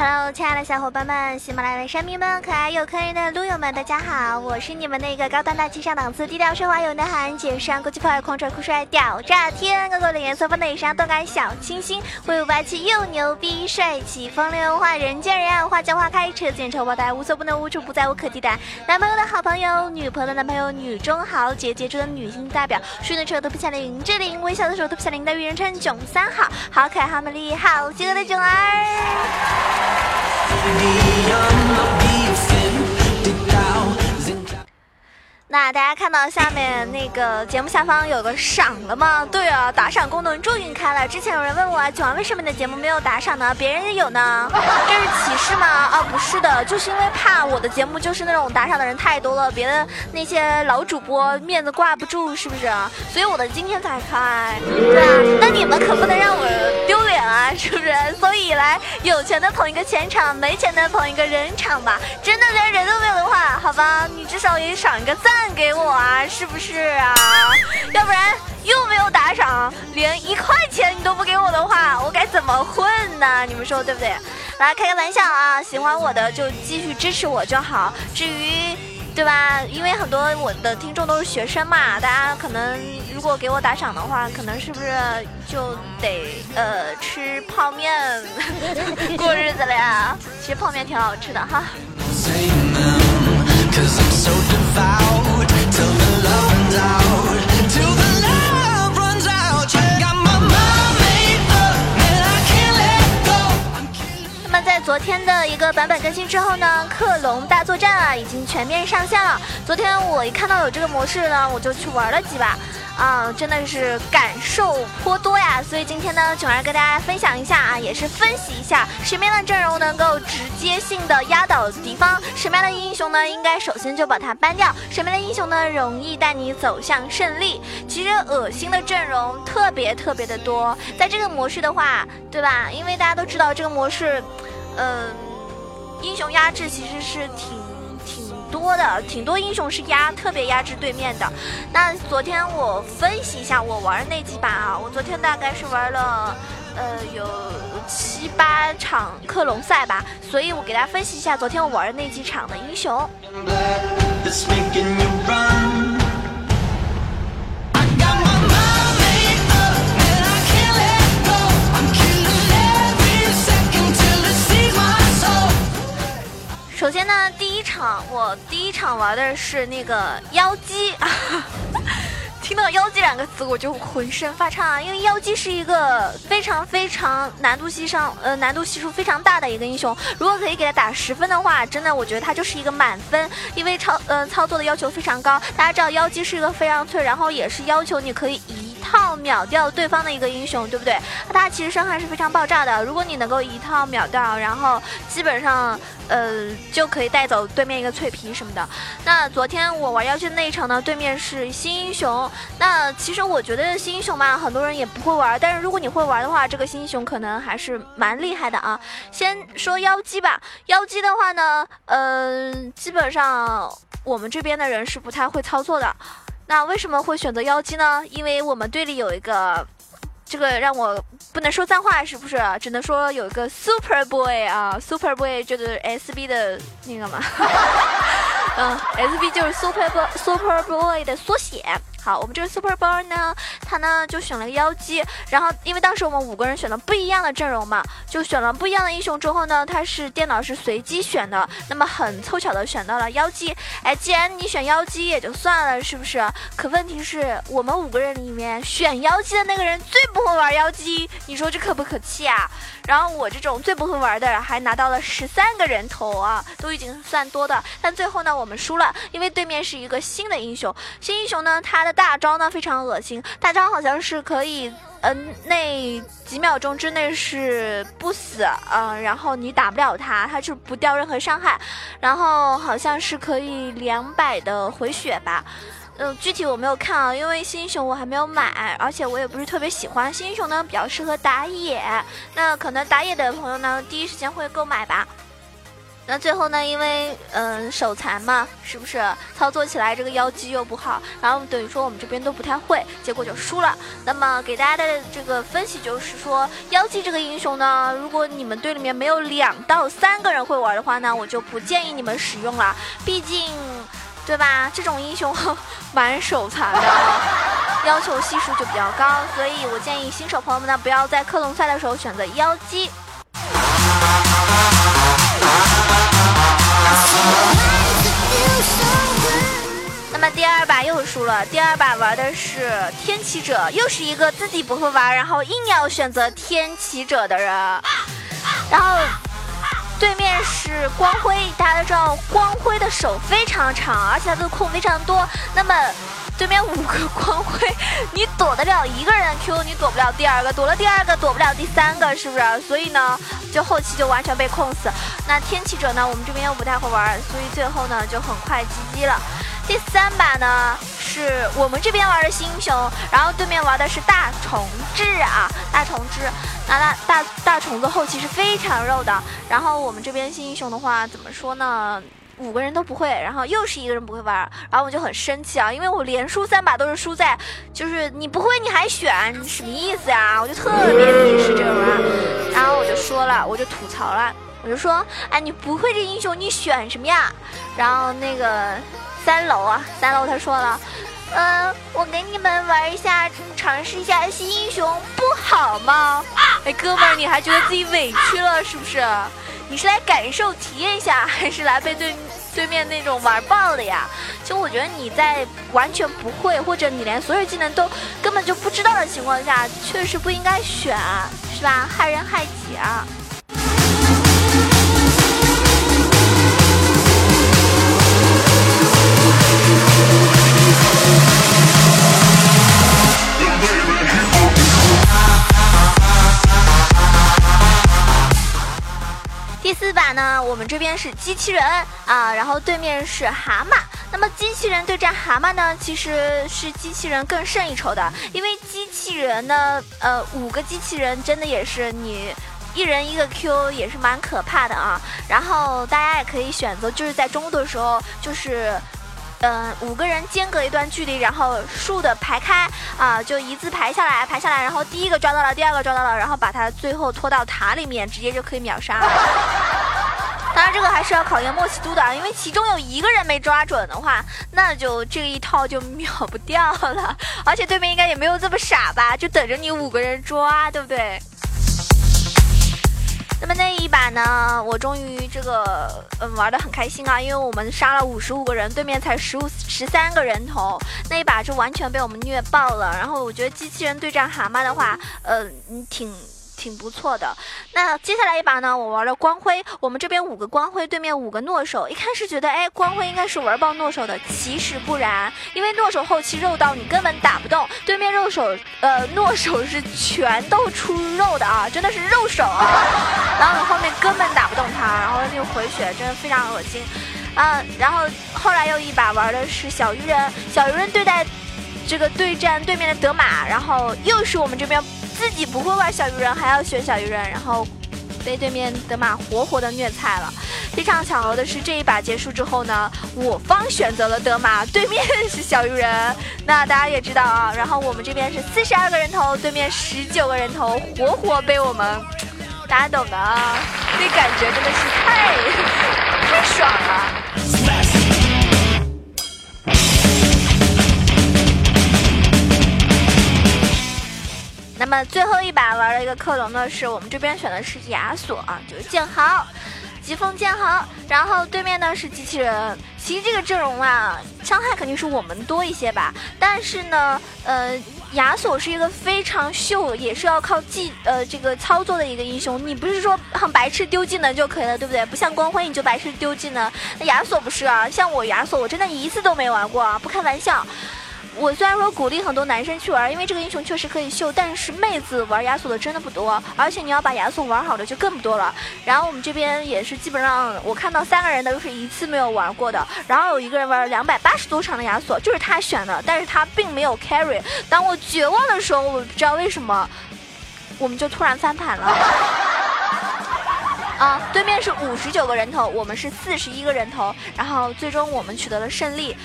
Hello，亲爱的小伙伴们，喜马拉雅的山民们，可爱又可人的撸友们，大家好，我是你们那个高端大气上档次、低调奢华有内涵、姐上国际范儿、狂拽酷帅、屌炸天、高高的颜色、分内伤、动感小清新、威武霸气又牛逼、帅气风流话、人见人爱、花见花开、车见车爆胎、无所不能、无处不在、无可替代。男朋友的好朋友，女朋友的男朋友，女中豪杰，杰出的女性代表，睡的时候头皮下林志玲，微笑的时候头皮下林的玉人称囧三好，好可爱、好美丽、好邪恶的囧儿。那大家看到下面那个节目下方有个赏了吗？对啊，打赏功能终于开了。之前有人问我，九儿为什么你的节目没有打赏呢？别人也有呢，这是歧视吗？啊，不是的，就是因为怕我的节目就是那种打赏的人太多了，别的那些老主播面子挂不住，是不是？所以我的今天才开，对啊，那你们可不能让我丢啊，是不是？所以来，有钱的捧一个钱场，没钱的捧一个人场吧。真的连人都没有的话，好吧，你至少也赏一个赞。给我啊，是不是啊？要不然又没有打赏，连一块钱你都不给我的话，我该怎么混呢？你们说对不对？来开个玩笑啊！喜欢我的就继续支持我就好。至于，对吧？因为很多我的听众都是学生嘛，大家可能如果给我打赏的话，可能是不是就得呃吃泡面过日子了呀？其实泡面挺好吃的哈。那么在昨天的一个版本更新之后呢，克隆大作战啊已经全面上线了。昨天我一看到有这个模式呢，我就去玩了几把。啊，真的是感受颇多呀！所以今天呢，囧儿跟大家分享一下啊，也是分析一下什么样的阵容能够直接性的压倒敌方，什么样的英雄呢，应该首先就把它搬掉，什么样的英雄呢，容易带你走向胜利。其实恶心的阵容特别特别的多，在这个模式的话，对吧？因为大家都知道这个模式，嗯，英雄压制其实是挺。多的挺多英雄是压特别压制对面的，那昨天我分析一下我玩的那几把啊，我昨天大概是玩了呃有七八场克隆赛吧，所以我给大家分析一下昨天我玩的那几场的英雄。首先呢，第一场我第一场玩的是那个妖姬，听到妖姬两个字我就浑身发颤啊，因为妖姬是一个非常非常难度系上呃难度系数非常大的一个英雄，如果可以给他打十分的话，真的我觉得他就是一个满分，因为操呃操作的要求非常高，大家知道妖姬是一个非常脆，然后也是要求你可以移。套秒掉对方的一个英雄，对不对？他其实伤害是非常爆炸的。如果你能够一套秒掉，然后基本上呃就可以带走对面一个脆皮什么的。那昨天我玩妖姬那一场呢，对面是新英雄。那其实我觉得新英雄嘛，很多人也不会玩。但是如果你会玩的话，这个新英雄可能还是蛮厉害的啊。先说妖姬吧，妖姬的话呢，嗯，基本上我们这边的人是不太会操作的。那为什么会选择妖姬呢？因为我们队里有一个，这个让我不能说脏话，是不是？只能说有一个 Super Boy 啊，Super Boy 就是 SB 的那个嘛，嗯，SB 就是 Super Boy Super Boy 的缩写。好，我们这个 Super Boy 呢，他呢就选了个妖姬，然后因为当时我们五个人选了不一样的阵容嘛，就选了不一样的英雄之后呢，他是电脑是随机选的，那么很凑巧的选到了妖姬。哎，既然你选妖姬也就算了，是不是？可问题是我们五个人里面选妖姬的那个人最不会玩妖姬，你说这可不可气啊？然后我这种最不会玩的还拿到了十三个人头啊，都已经算多的。但最后呢，我们输了，因为对面是一个新的英雄，新英雄呢，他大招呢非常恶心，大招好像是可以，嗯，那几秒钟之内是不死，嗯，然后你打不了他，他就不掉任何伤害，然后好像是可以两百的回血吧。嗯，具体我没有看啊，因为新英雄我还没有买，而且我也不是特别喜欢新英雄呢，比较适合打野。那可能打野的朋友呢，第一时间会购买吧。那最后呢，因为嗯手残嘛，是不是操作起来这个腰肌又不好，然后等于说我们这边都不太会，结果就输了。那么给大家的这个分析就是说，妖姬这个英雄呢，如果你们队里面没有两到三个人会玩的话呢，我就不建议你们使用了，毕竟，对吧？这种英雄 蛮手残的，要求系数就比较高，所以我建议新手朋友们呢，不要在克隆赛的时候选择妖姬。那么第二把又输了，第二把玩的是天启者，又是一个自己不会玩，然后硬要选择天启者的人。然后对面是光辉，大家都知道光辉的手非常长，而且他的控非常多。那么对面五个光辉，你躲得了一个人 Q，你躲不了第二个，躲了第二个躲不了第三个，是不是？所以呢，就后期就完全被控死。那天启者呢，我们这边又不太会玩，所以最后呢就很快 GG 了。第三把呢是我们这边玩的新英雄，然后对面玩的是大虫子啊，大虫子。那大大大虫子后期是非常肉的，然后我们这边新英雄的话怎么说呢？五个人都不会，然后又是一个人不会玩，然后我就很生气啊，因为我连输三把都是输在，就是你不会你还选，你什么意思呀？我就特别鄙视这种人，然后我就说了，我就吐槽了，我就说，哎，你不会这英雄你选什么呀？然后那个三楼啊，三楼他说了，嗯，我给你们玩一下，尝试一下新英雄不好吗？哎，哥们儿，你还觉得自己委屈了是不是？你是来感受体验一下，还是来被对对面那种玩爆的呀？就我觉得你在完全不会，或者你连所有技能都根本就不知道的情况下，确实不应该选，是吧？害人害己啊！第四把呢，我们这边是机器人啊，然后对面是蛤蟆。那么机器人对战蛤蟆呢，其实是机器人更胜一筹的，因为机器人呢，呃，五个机器人真的也是你一人一个 Q，也是蛮可怕的啊。然后大家也可以选择，就是在中路的时候，就是。嗯，五个人间隔一段距离，然后竖的排开啊，就一字排下来，排下来，然后第一个抓到了，第二个抓到了，然后把他最后拖到塔里面，直接就可以秒杀。当然，这个还是要考验默契度的，因为其中有一个人没抓准的话，那就这一套就秒不掉了。而且对面应该也没有这么傻吧，就等着你五个人抓，对不对？那么那一把呢？我终于这个嗯玩的很开心啊，因为我们杀了五十五个人，对面才十五十三个人头，那一把就完全被我们虐爆了。然后我觉得机器人对战蛤蟆的话，呃，挺。挺不错的。那接下来一把呢？我玩了光辉，我们这边五个光辉，对面五个诺手。一开始觉得，哎，光辉应该是玩爆诺手的，其实不然，因为诺手后期肉到你根本打不动，对面肉手，呃，诺手是全都出肉的啊，真的是肉手啊。然后你后面根本打不动他，然后那个回血真的非常恶心，啊，然后后来又一把玩的是小鱼人，小鱼人对待这个对战对面的德玛，然后又是我们这边。自己不会玩小鱼人，还要选小鱼人，然后被对面德玛活活的虐菜了。非常巧合的是，这一把结束之后呢，我方选择了德玛，对面是小鱼人。那大家也知道啊，然后我们这边是四十二个人头，对面十九个人头，活活被我们，大家懂的啊，那感觉真的是太太爽了。那么最后一把玩了一个克隆的是我们这边选的是亚索啊，就是剑豪，疾风剑豪。然后对面呢是机器人。其实这个阵容啊，伤害肯定是我们多一些吧。但是呢，呃，亚索是一个非常秀，也是要靠技呃这个操作的一个英雄。你不是说很白痴丢技能就可以了，对不对？不像光辉你就白痴丢技能，那亚索不是啊。像我亚索，我真的一次都没玩过啊，不开玩笑。我虽然说鼓励很多男生去玩，因为这个英雄确实可以秀，但是妹子玩亚索的真的不多，而且你要把亚索玩好的就更不多了。然后我们这边也是基本上，我看到三个人的都是一次没有玩过的，然后有一个人玩了两百八十多场的亚索，就是他选的，但是他并没有 carry。当我绝望的时候，我不知道为什么，我们就突然翻盘了。啊，对面是五十九个人头，我们是四十一个人头，然后最终我们取得了胜利。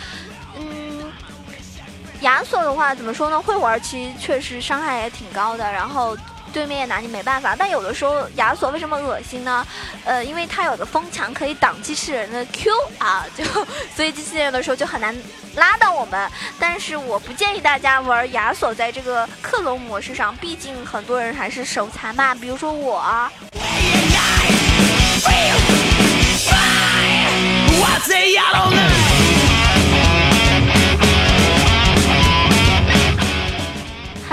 亚索的话怎么说呢？会玩其实确实伤害也挺高的，然后。对面也拿你没办法，但有的时候亚索为什么恶心呢？呃，因为他有个风墙可以挡机器人的 Q 啊，就所以机器人的时候就很难拉到我们。但是我不建议大家玩亚索在这个克隆模式上，毕竟很多人还是手残嘛，比如说我。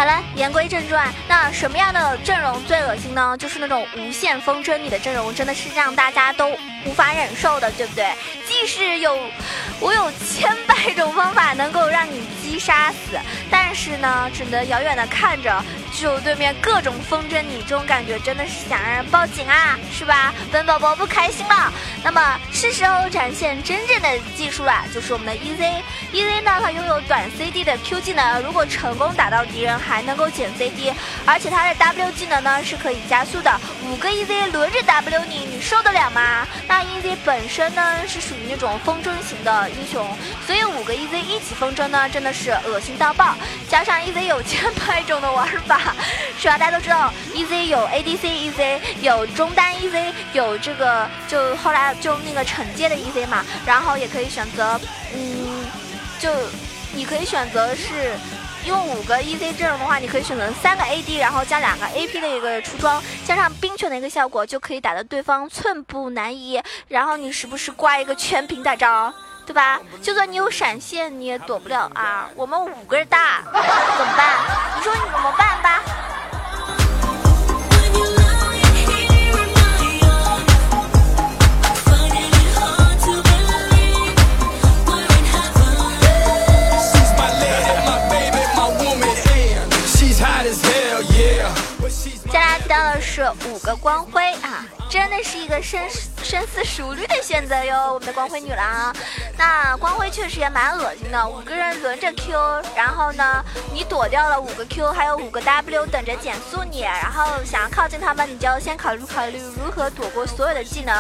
好了，言归正传，那什么样的阵容最恶心呢？就是那种无限风筝，你的阵容真的是让大家都无法忍受的，对不对？即使有我有千百种方法能够让你击杀死，但是呢，只能遥远的看着，就对面各种风筝你，这种感觉真的是想让人报警啊，是吧？本宝宝不开心了。那么是时候展现真正的技术了，就是我们的 EZ，EZ 呢，它拥有短 CD 的 Q 技能，如果成功打到敌人。还能够减 CD，而且它的 W 技能呢是可以加速的。五个 EZ 轮着 W 你，你受得了吗？那 EZ 本身呢是属于那种风筝型的英雄，所以五个 EZ 一起风筝呢真的是恶心到爆。加上 EZ 有千百种的玩法，是吧？大家都知道 EZ 有 ADC EZ，有中单 EZ，有这个就后来就那个惩戒的 EZ 嘛，然后也可以选择，嗯，就你可以选择是。用五个 EZ 阵容的话，你可以选择三个 AD，然后加两个 AP 的一个出装，加上冰拳的一个效果，就可以打得对方寸步难移。然后你时不时挂一个全屏大招，对吧？就算你有闪现，你也躲不了啊！我们五个大，怎么办？你说你怎么办吧？到的是五个光辉啊，真的是一个深深思熟虑的选择哟，我们的光辉女郎。那光辉确实也蛮恶心的，五个人轮着 Q，然后呢，你躲掉了五个 Q，还有五个 W 等着减速你，然后想要靠近他们，你就先考虑考虑如何躲过所有的技能。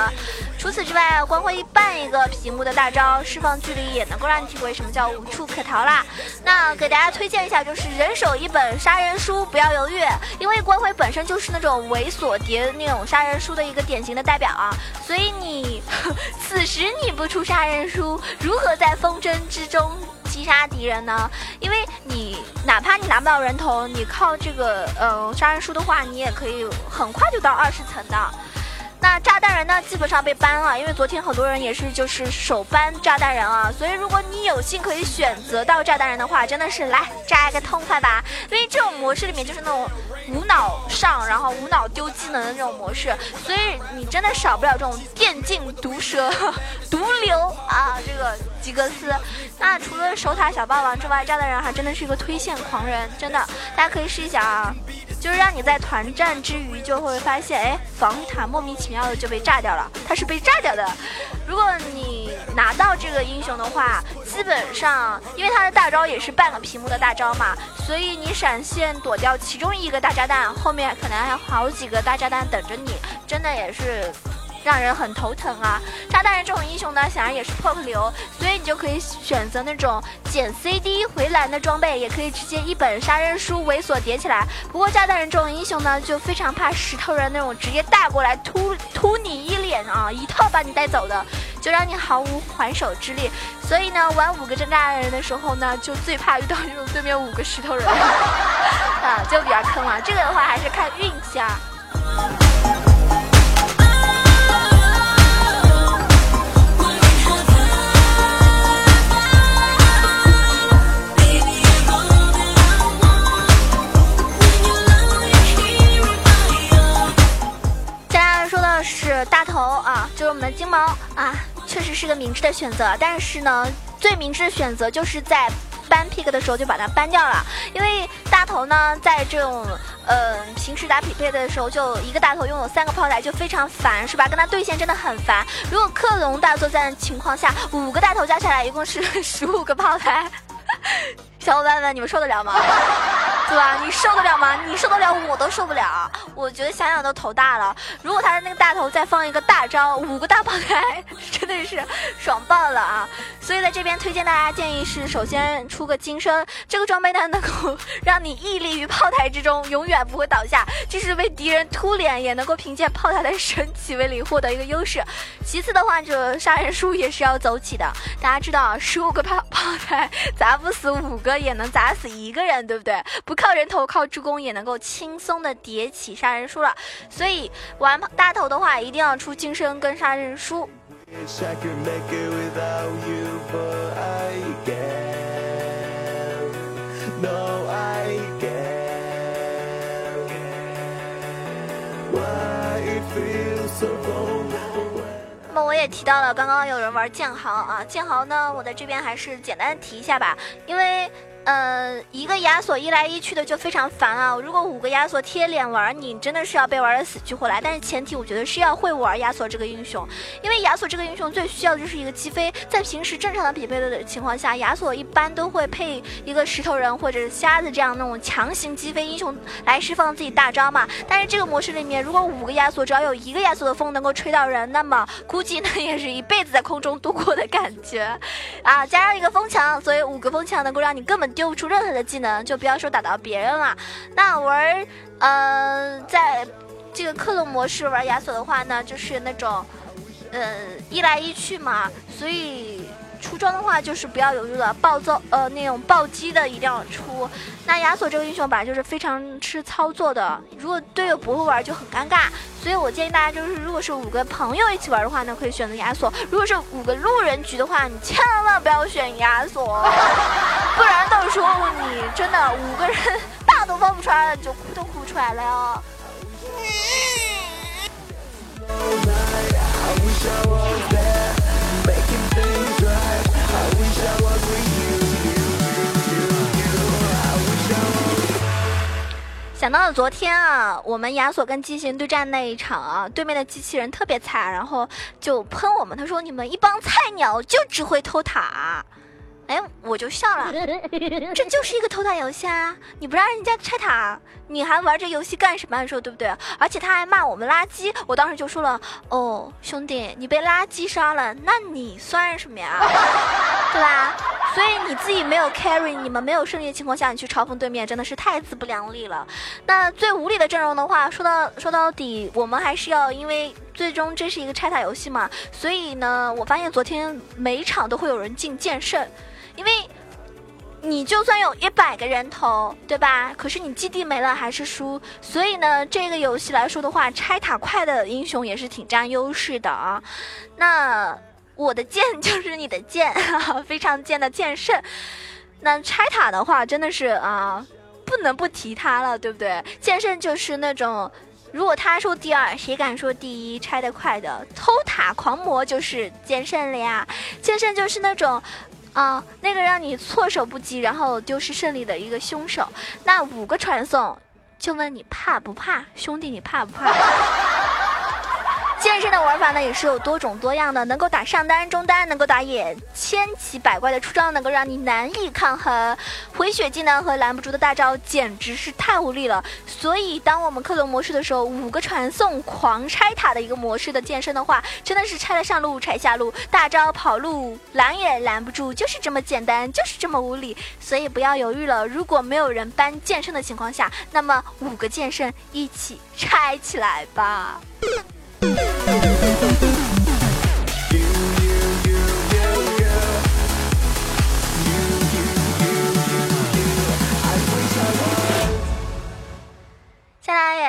除此之外，光辉半一个屏幕的大招释放距离也能够让你体会什么叫无处可逃啦。那给大家推荐一下，就是人手一本杀人书，不要犹豫，因为光辉本身就是那种猥琐叠那种杀人书的一个典型的代表啊。所以你 此时你不出杀人书，如何在风筝之中击杀敌人呢？因为你哪怕你拿不到人头，你靠这个呃杀人书的话，你也可以很快就到二十层的。那炸弹人呢，基本上被 ban 了，因为昨天很多人也是就是手搬炸弹人啊，所以如果你有幸可以选择到炸弹人的话，真的是来炸一个痛快吧！因为这种模式里面就是那种无脑上，然后无脑丢技能的那种模式，所以你真的少不了这种电竞毒蛇、毒瘤啊，这个吉格斯。那除了守塔小霸王之外，炸弹人还真的是一个推线狂人，真的，大家可以试一下啊。就是让你在团战之余就会发现，哎，防御塔莫名其妙的就被炸掉了，它是被炸掉的。如果你拿到这个英雄的话，基本上因为他的大招也是半个屏幕的大招嘛，所以你闪现躲掉其中一个大炸弹，后面可能还有好几个大炸弹等着你，真的也是。让人很头疼啊！炸弹人这种英雄呢，显然也是 POK 流，所以你就可以选择那种减 CD 回蓝的装备，也可以直接一本杀人书猥琐叠起来。不过炸弹人这种英雄呢，就非常怕石头人那种直接大过来突突你一脸啊，一套把你带走的，就让你毫无还手之力。所以呢，玩五个炸弹人的时候呢，就最怕遇到这种对面五个石头人 啊，就比较坑了。这个的话还是看运气啊。我们的金毛啊，确实是个明智的选择。但是呢，最明智的选择就是在搬 pick 的时候就把它搬掉了。因为大头呢，在这种呃平时打匹配的时候，就一个大头拥有三个炮台就非常烦，是吧？跟他对线真的很烦。如果克隆大作战的情况下，五个大头加起来一共是十五个炮台，小伙伴们，你们受得了吗？对吧？你受得了吗？你受得了，我都受不了。我觉得想想都头大了。如果他的那个大头再放一个大招，五个大炮台，真的是爽爆了啊！所以在这边推荐大家建议是，首先出个金身，这个装备呢能够 让你屹立于炮台之中，永远不会倒下，即使被敌人突脸，也能够凭借炮台的神奇威力获得一个优势。其次的话，这杀人数也是要走起的。大家知道，十五个炮 炮台砸不死五个，也能砸死一个人，对不对？不靠人头，靠助攻也能够轻松的叠起杀人书了。所以玩大头的话，一定要出金身跟杀人书。那么我也提到了，刚刚有人玩剑豪啊，剑豪呢，我在这边还是简单提一下吧，因为。呃，一个亚索一来一去的就非常烦啊！如果五个亚索贴脸玩你，真的是要被玩的死去活来。但是前提我觉得是要会玩亚索这个英雄，因为亚索这个英雄最需要的就是一个击飞。在平时正常的匹配的情况下，亚索一般都会配一个石头人或者瞎子这样那种强行击飞英雄来释放自己大招嘛。但是这个模式里面，如果五个亚索只要有一个亚索的风能够吹到人，那么估计呢也是一辈子在空中度过的感觉啊！加上一个风墙，增强能够让你根本。丢不出任何的技能，就不要说打到别人了。那玩，呃，在这个克隆模式玩亚索的话呢，就是那种，呃，一来一去嘛，所以。出装的话就是不要犹豫了，暴揍呃那种暴击的一定要出。那亚索这个英雄本来就是非常吃操作的，如果队友不会玩就很尴尬。所以我建议大家就是，如果是五个朋友一起玩的话呢，可以选择亚索；如果是五个路人局的话，你千万不要选亚索，不然到时候你真的五个人大都放不出来了，就哭都哭出来了哟。想到了昨天啊，我们亚索跟机器人对战那一场啊，对面的机器人特别菜，然后就喷我们，他说你们一帮菜鸟就只会偷塔。哎，我就笑了，这就是一个偷塔游戏啊！你不让人家拆塔，你还玩这游戏干什么？你说对不对？而且他还骂我们垃圾，我当时就说了，哦，兄弟，你被垃圾杀了，那你算什么呀？对吧？所以你自己没有 carry，你们没有胜利的情况下，你去嘲讽对面，真的是太自不量力了。那最无理的阵容的话，说到说到底，我们还是要因为最终这是一个拆塔游戏嘛，所以呢，我发现昨天每场都会有人进剑圣。因为，你就算有一百个人头，对吧？可是你基地没了还是输。所以呢，这个游戏来说的话，拆塔快的英雄也是挺占优势的啊。那我的剑就是你的剑，非常贱的剑圣。那拆塔的话，真的是啊，不能不提他了，对不对？剑圣就是那种，如果他说第二，谁敢说第一？拆的快的偷塔狂魔就是剑圣了呀。剑圣就是那种。啊，那个让你措手不及，然后丢失胜利的一个凶手，那五个传送，就问你怕不怕，兄弟，你怕不怕？剑圣的玩法呢也是有多种多样的，能够打上单、中单，能够打野千奇百怪的出招，能够让你难以抗衡。回血技能和拦不住的大招简直是太无力了。所以当我们克隆模式的时候，五个传送狂拆塔的一个模式的剑圣的话，真的是拆了上路拆下路，大招跑路拦也拦不住，就是这么简单，就是这么无理。所以不要犹豫了，如果没有人搬剑圣的情况下，那么五个剑圣一起拆起来吧。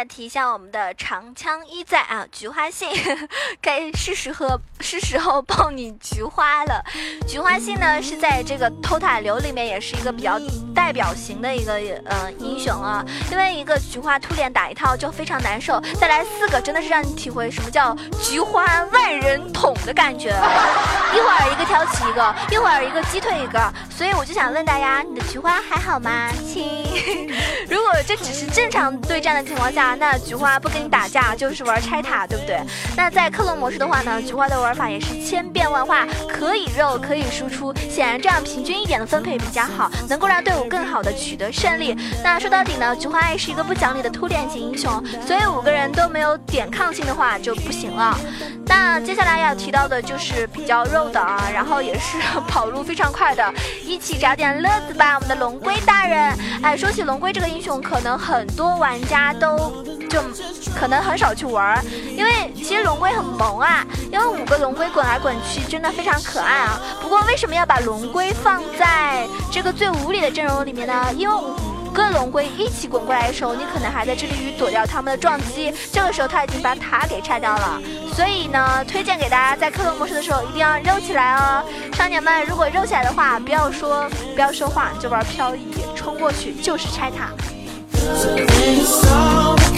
提一下我们的长枪一在啊，菊花信，该是时候是时候爆你菊花了。菊花信呢是在这个偷塔流里面也是一个比较代表型的一个呃英雄啊，因为一个菊花突脸打一套就非常难受，再来四个真的是让你体会什么叫菊花万人捅的感觉，一会儿一个挑起一个，一会儿一个击退一个，所以我就想问大家，你的菊花还好吗，亲？如果这只是正常对战的。情况下，那菊花不跟你打架，就是玩拆塔，对不对？那在克隆模式的话呢，菊花的玩法也是千变万化，可以肉可以输出。显然这样平均一点的分配比较好，能够让队伍更好的取得胜利。那说到底呢，菊花爱是一个不讲理的突脸型英雄，所以五个人都没有点抗性的话就不行了。那接下来要提到的就是比较肉的啊，然后也是跑路非常快的，一起找点乐子吧，我们的龙龟大人。哎，说起龙龟这个英雄，可能很多玩家都。就可能很少去玩，因为其实龙龟很萌啊，因为五个龙龟滚来滚去真的非常可爱啊。不过为什么要把龙龟放在这个最无理的阵容里面呢？因为五个龙龟一起滚过来的时候，你可能还在致力于躲掉他们的撞击，这个时候他已经把塔给拆掉了。所以呢，推荐给大家在克隆模式的时候一定要肉起来哦，少年们，如果肉起来的话，不要说不要说话，就玩漂移，冲过去就是拆塔。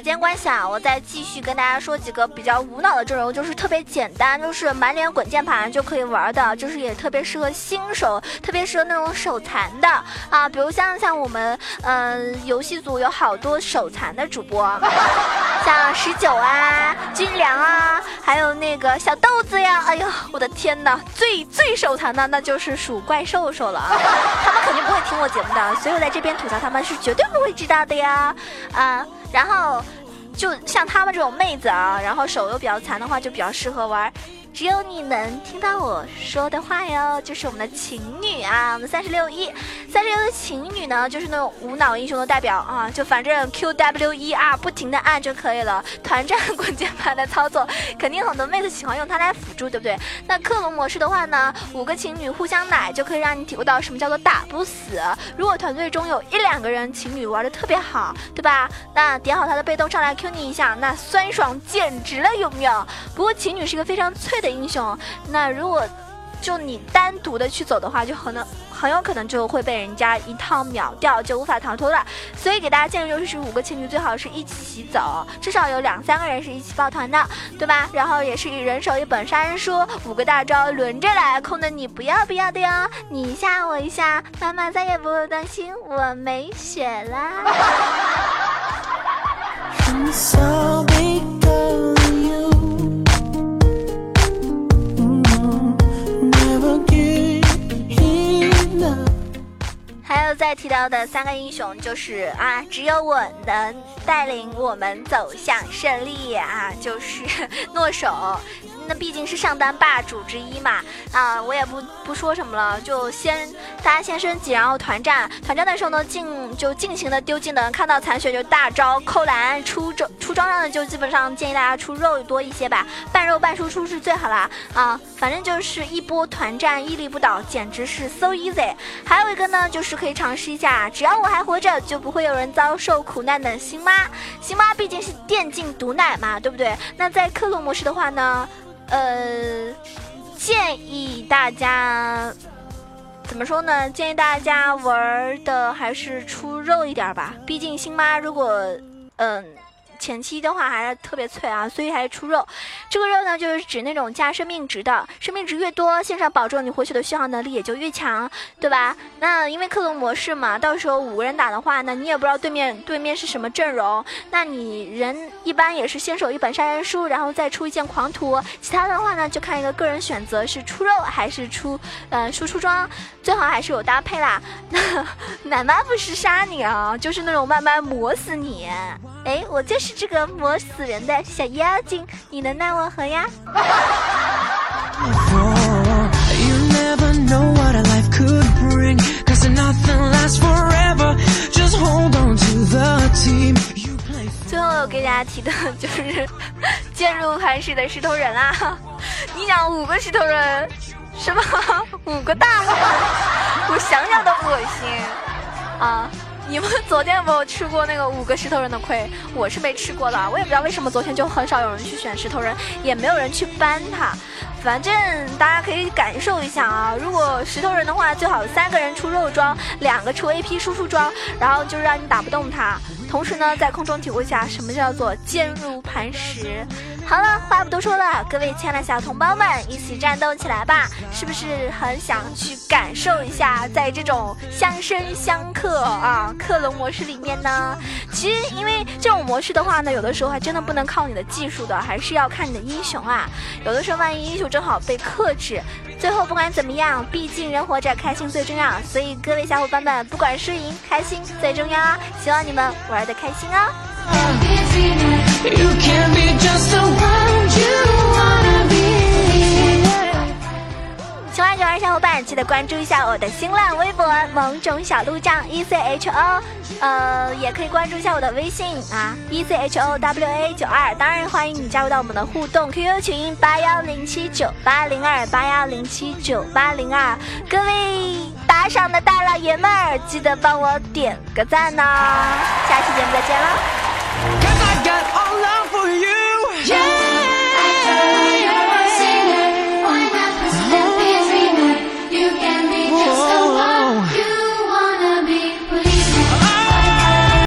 时间关系啊，我再继续跟大家说几个比较无脑的阵容，就是特别简单，就是满脸滚键盘就可以玩的，就是也特别适合新手，特别适合那种手残的啊。比如像像我们嗯游戏组有好多手残的主播，像十九啊、军粮啊，还有那个小豆子呀。哎呦，我的天哪，最最手残的那就是属怪兽兽了，他们肯定不会听我节目的，所以我在这边吐槽他们是绝对不会知道的呀啊。然后，就像他们这种妹子啊，然后手又比较残的话，就比较适合玩。只有你能听到我说的话哟，就是我们的情女啊，我们三十六一，三十六的情女呢，就是那种无脑英雄的代表啊，就反正 Q W E R 不停的按就可以了，团战滚键盘的操作，肯定很多妹子喜欢用它来辅助，对不对？那克隆模式的话呢，五个情侣互相奶，就可以让你体会到什么叫做打不死。如果团队中有一两个人情侣玩的特别好，对吧？那点好他的被动上来 Q 你一下，那酸爽简直了，有没有？不过情侣是个非常脆。的英雄，那如果就你单独的去走的话，就可能很有可能就会被人家一套秒掉，就无法逃脱了。所以给大家建议就是，五个情侣最好是一起走，至少有两三个人是一起抱团的，对吧？然后也是以人手一本杀人书，五个大招轮着来，空的你不要不要的哟，你一下我一下，妈妈再也不会担心我没血啦。还有再提到的三个英雄，就是啊，只有我能带领我们走向胜利啊，就是 诺手。那毕竟是上单霸主之一嘛，啊，我也不不说什么了，就先大家先升级，然后团战。团战的时候呢进，就尽情的丢技能，看到残血就大招扣蓝，出装出装上的就基本上建议大家出肉多一些吧，半肉半输出是最好啦。啊，反正就是一波团战屹立不倒，简直是 so easy。还有一个呢，就是可以尝试一下，只要我还活着，就不会有人遭受苦难的星妈。星妈毕竟是电竞毒奶嘛，对不对？那在克隆模式的话呢？呃，建议大家怎么说呢？建议大家玩的还是出肉一点吧，毕竟星妈如果嗯。前期的话还是特别脆啊，所以还是出肉。这个肉呢，就是指那种加生命值的，生命值越多，线上保证你回血的续航能力也就越强，对吧？那因为克隆模式嘛，到时候五个人打的话，那你也不知道对面对面是什么阵容，那你人一般也是先手一本杀人书，然后再出一件狂徒，其他的话呢，就看一个个人选择是出肉还是出呃输出装，最好还是有搭配啦。奶妈不是杀你啊，就是那种慢慢磨死你。哎，我就是这个磨死人的小妖精，你能奈我何呀？最后给大家提的就是 渐入磐石的石头人啊！你想五个石头人是吧？五个大吗？我想想都恶心啊！你们昨天有没有吃过那个五个石头人的亏？我是没吃过的，我也不知道为什么昨天就很少有人去选石头人，也没有人去搬他。反正大家可以感受一下啊，如果石头人的话，最好三个人出肉装，两个出 AP 输出装，然后就让你打不动他。同时呢，在空中体会一下什么叫做坚如磐石。好了，话不多说了，各位亲爱的小同胞们，一起战斗起来吧！是不是很想去感受一下，在这种相生相克啊克隆模式里面呢？其实，因为这种模式的话呢，有的时候还真的不能靠你的技术的，还是要看你的英雄啊。有的时候，万一英雄正好被克制，最后不管怎么样，毕竟人活着开心最重要。所以，各位小伙伴们，不管输赢，开心最重要啊。希望你们玩的开心哦！喜欢九儿小伙伴，记得关注一下我的新浪微博“萌种小鹿酱 E C H O”，呃，也可以关注一下我的微信啊，E C H O W A 九二。当然，欢迎你加入到我们的互动 QQ 群八幺零七九八零二八幺零七九八零二。各位打赏的大老爷们儿，记得帮我点个赞呢！下期节目再见了。Got all love for you. Yeah.